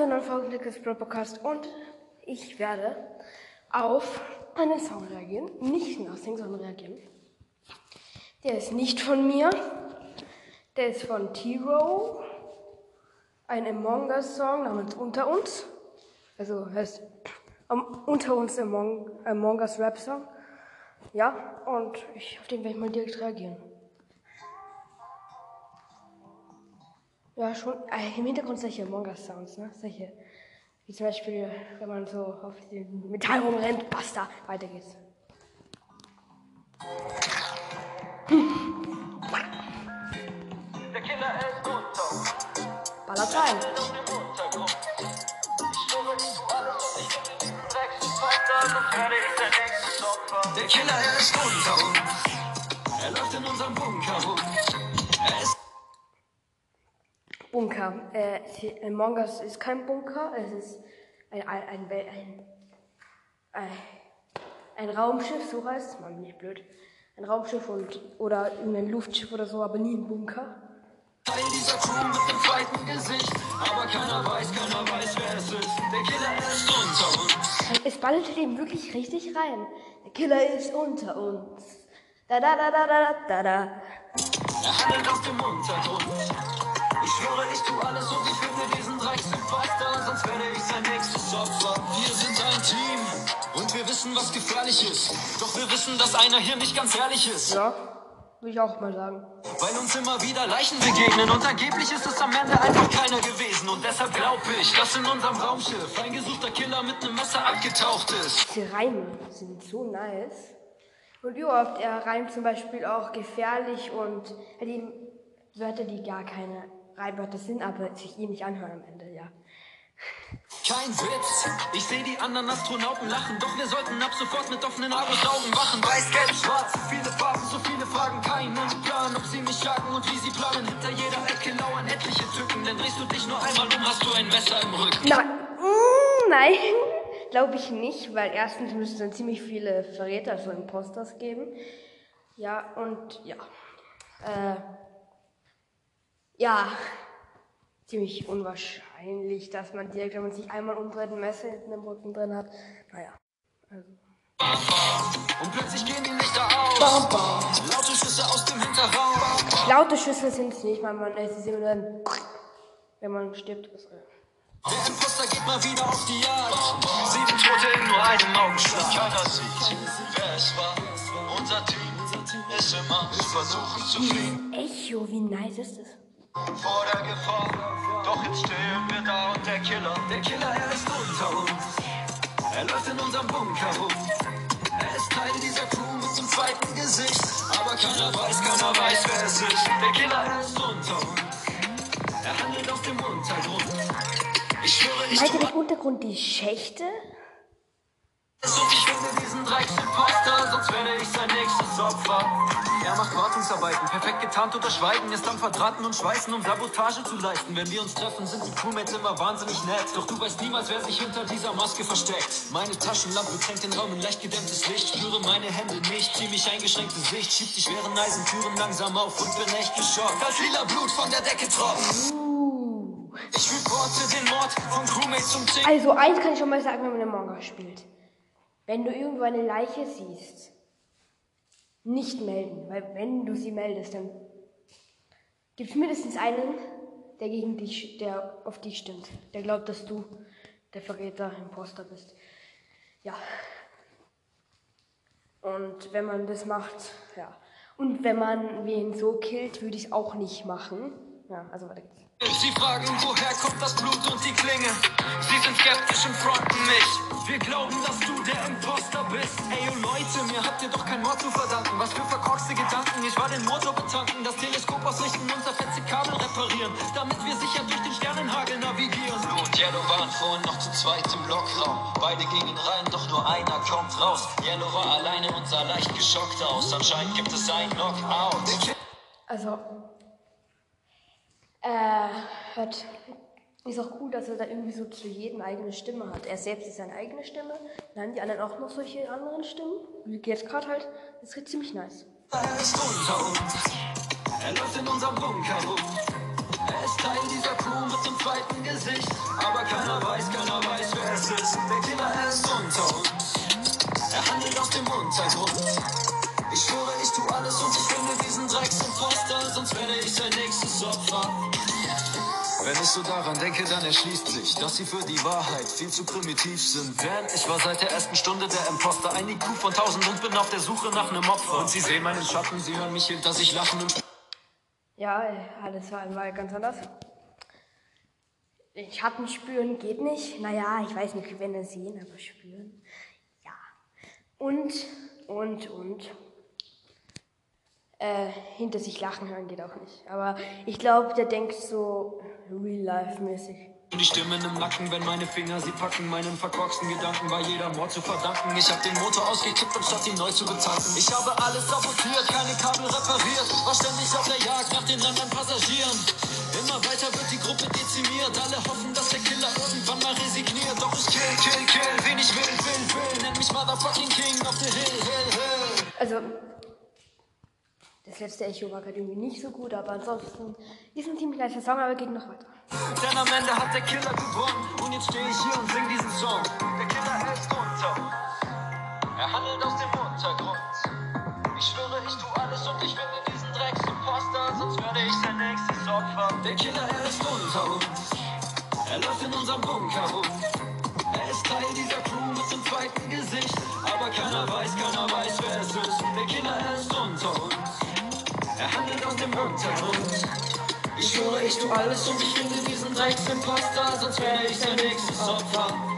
zu einer Folge des Podcast und ich werde auf einen Song reagieren. Nicht Nothing, sondern reagieren. Der ist nicht von mir. Der ist von T-Row. Ein Among Us Song namens Unter uns. Also heißt um, Unter uns Among, Among Us Rap Song. Ja, und ich, auf den werde ich mal direkt reagieren. Ja, schon. Äh, Im Hintergrund solche Among Us Sounds, ne? Solche. Wie zum Beispiel, wenn man so auf den Metall rumrennt, basta, weiter geht's. Der Killer ist unter Ballert rein. auf dem Untergrund. Ich schwöre, Bunker. Äh, die- Among Us ist kein Bunker, es ist ein, ein, ein, ein, ein, ein Raumschiff, so heißt es, man bin ich blöd. Ein Raumschiff und, oder irgendein Luftschiff oder so, aber nie ein Bunker. Teil dieser Crew mit dem zweiten Gesicht. Aber keiner weiß, keiner weiß, wer es ist. Der Killer, er ist unter uns. Es ballert eben wirklich richtig rein. Der Killer ist unter uns. Da da da da da da da. Er handelt aus dem Untergrund. Ich schwöre, ich tu alles und ich finde diesen Drecksimposter, sonst werde ich sein nächstes Opfer. Wir sind ein Team und wir wissen, was gefährlich ist. Doch wir wissen, dass einer hier nicht ganz ehrlich ist. Ja, würde ich auch mal sagen. Weil uns immer wieder Leichen begegnen und angeblich ist es am Ende einfach keiner gewesen. Und deshalb glaube ich, dass in unserem Raumschiff ein gesuchter Killer mit einem Messer abgetaucht ist. Die Reime sind so nice. Und wie oft er reimt zum Beispiel auch gefährlich und halt eben Wörter, die gar keine Reimwörter sind, aber sich eh nicht anhören am Ende, ja. Kein Witz, ich sehe die anderen Astronauten lachen, doch wir sollten ab sofort mit offenen Augen wachen. Weiß, gelb, schwarz, viele Farben, so viele Fragen, keinen Plan, ob sie mich jagen und wie sie planen. Hinter jeder Ecke lauern etliche Tücken, denn drehst du dich nur einmal um, hast du ein Messer im Rücken. Nein, mm, nein, glaube ich nicht, weil erstens müsste es dann ziemlich viele Verräter, also Imposters geben. Ja, und ja. Äh, ja, ziemlich unwahrscheinlich, dass man direkt, wenn man sich einmal umdreht, ein Messer hinten im Rücken drin hat. Naja. Und plötzlich gehen die Lichter aus. Laute Schüsse aus dem Hinterraum. Laute Schüsse sind es nicht, weil man, es ist immer nur ein, wenn man stirbt. Ist, äh, Der Imposter geht mal wieder auf die Jagd. Sieben Tote in nur einem Augenschlag. Keiner sieht, wer es war. Unser Team ist immer versuchen zu fliehen Echo, wie nice ist das? Vor der Gefahr. Doch jetzt stehen wir da und der Killer, der Killer, er ist unter uns. Er läuft in unserem Bunker rum. Er ist Teil dieser Crew mit dem zweiten Gesicht. Aber keiner weiß, keiner weiß, wer es ist. Der Killer, er ist unter uns. Er handelt aus dem Untergrund. Ich schwöre, ich Meint ihr im Untergrund die Schächte? und ich finde diesen Drecksimposter, sonst werde ich sein nächstes Opfer. Macht Wartungsarbeiten, perfekt getarnt unter Schweigen, ist am Verdrahten und Schweißen, um Sabotage zu leisten. Wenn wir uns treffen, sind die Crewmates immer wahnsinnig nett. Doch du weißt niemals, wer sich hinter dieser Maske versteckt. Meine Taschenlampe tränkt den Raum in leicht gedämmtes Licht. Spüre meine Hände nicht, ziemlich eingeschränkte Sicht. Schieb die schweren Eisentüren langsam auf und bin echt geschockt. Als lila Blut von der Decke tropft. Uh. Ich reporte den Mord von Crewmates zum Tick. Also eins kann ich schon mal sagen, wenn man Among Us spielt. Wenn du irgendwo eine Leiche siehst, nicht melden, weil wenn du sie meldest, dann gibt es mindestens einen, der gegen dich, der auf dich stimmt. Der glaubt, dass du der Verräter, Imposter bist. Ja. Und wenn man das macht, ja. Und wenn man wen so killt, würde ich es auch nicht machen. Ja, also weiter geht's. Sie fragen, woher kommt das Blut und die Klinge? Sie sind skeptisch und fronten mich. Wir glauben, dass du der Imposter bist. Ey, oh Leute, mir habt ihr doch kein Mord zu verdanken. Was für verkorkste Gedanken. Ich war den Motor betanken, das Teleskop ausrichten und zerfetzte Kabel reparieren, damit wir sicher durch den Sternenhagel navigieren. Blue und Yellow waren vorhin noch zu zweit im Blockraum. Beide gingen rein, doch nur einer kommt raus. Yellow war alleine und sah leicht geschockt aus. Anscheinend gibt es ein Knockout. Also, äh, hat, ist auch cool, dass er da irgendwie so zu jedem eigene Stimme hat. Er selbst ist seine eigene Stimme, dann haben die anderen auch noch solche anderen Stimmen. Wie jetzt gerade halt, das ist ziemlich nice. Er ist unter uns. Er läuft in unserem Bunker rum. Er ist Teil dieser Crew mit dem zweiten Gesicht. Aber keiner weiß, keiner weiß, wer es ist. Der Killer ist unter uns. Er handelt aus dem Untergrund. Wenn ich so daran denke, dann erschließt sich, dass sie für die Wahrheit viel zu primitiv sind. Denn ich war seit der ersten Stunde der Imposter, ein IQ von tausend und bin auf der Suche nach einem Opfer. Und sie sehen meinen Schatten, sie hören mich hinter sich lachen und Ja, alles war einmal ganz anders. Den Schatten spüren geht nicht. Naja, ich weiß nicht, wenn er sehen, aber spüren. Ja. Und, und, und. Äh, hinter sich lachen hören geht auch nicht. Aber ich glaube, der denkt so real-life-mäßig. Die Stimmen im Nacken, wenn meine Finger sie packen, meinen verkorksten Gedanken war jeder Mord zu verdanken. Ich hab den Motor ausgekippt, anstatt ihn neu zu betanken. Ich habe alles sabotiert, keine Kabel repariert, war ständig auf der Jagd nach den anderen Passagieren. Immer weiter wird die Gruppe dezimiert, alle hoffen, dass der Killer irgendwann mal resigniert. Doch ich kill, kill, kill, wen ich will, will, will, nenn mich Motherfucking King of the Hill, Hill, Hill. Also, letzte Echo war irgendwie nicht so gut, aber ansonsten ist ein ziemlich nicer Song, aber geht noch weiter. Denn am Ende hat der Killer gewonnen und jetzt stehe ich hier und sing diesen Song. Der Killer ist unter uns. Er handelt aus dem Untergrund. Ich schwöre, ich tu alles und ich finde diesen Drecksimposter, sonst werde ich sein nächstes Opfer. Der Killer, er ist unter uns. Er läuft in unserem Bunker rum. Er ist Teil dieser Crew mit dem zweiten Gesicht. Aber keiner weiß, keiner weiß, wer es ist. Der Killer, aus dem Untergrund. Ich schwöre, ich tu alles und ich finde diesen Drecksimposter, sonst werde ich sein nächstes Opfer.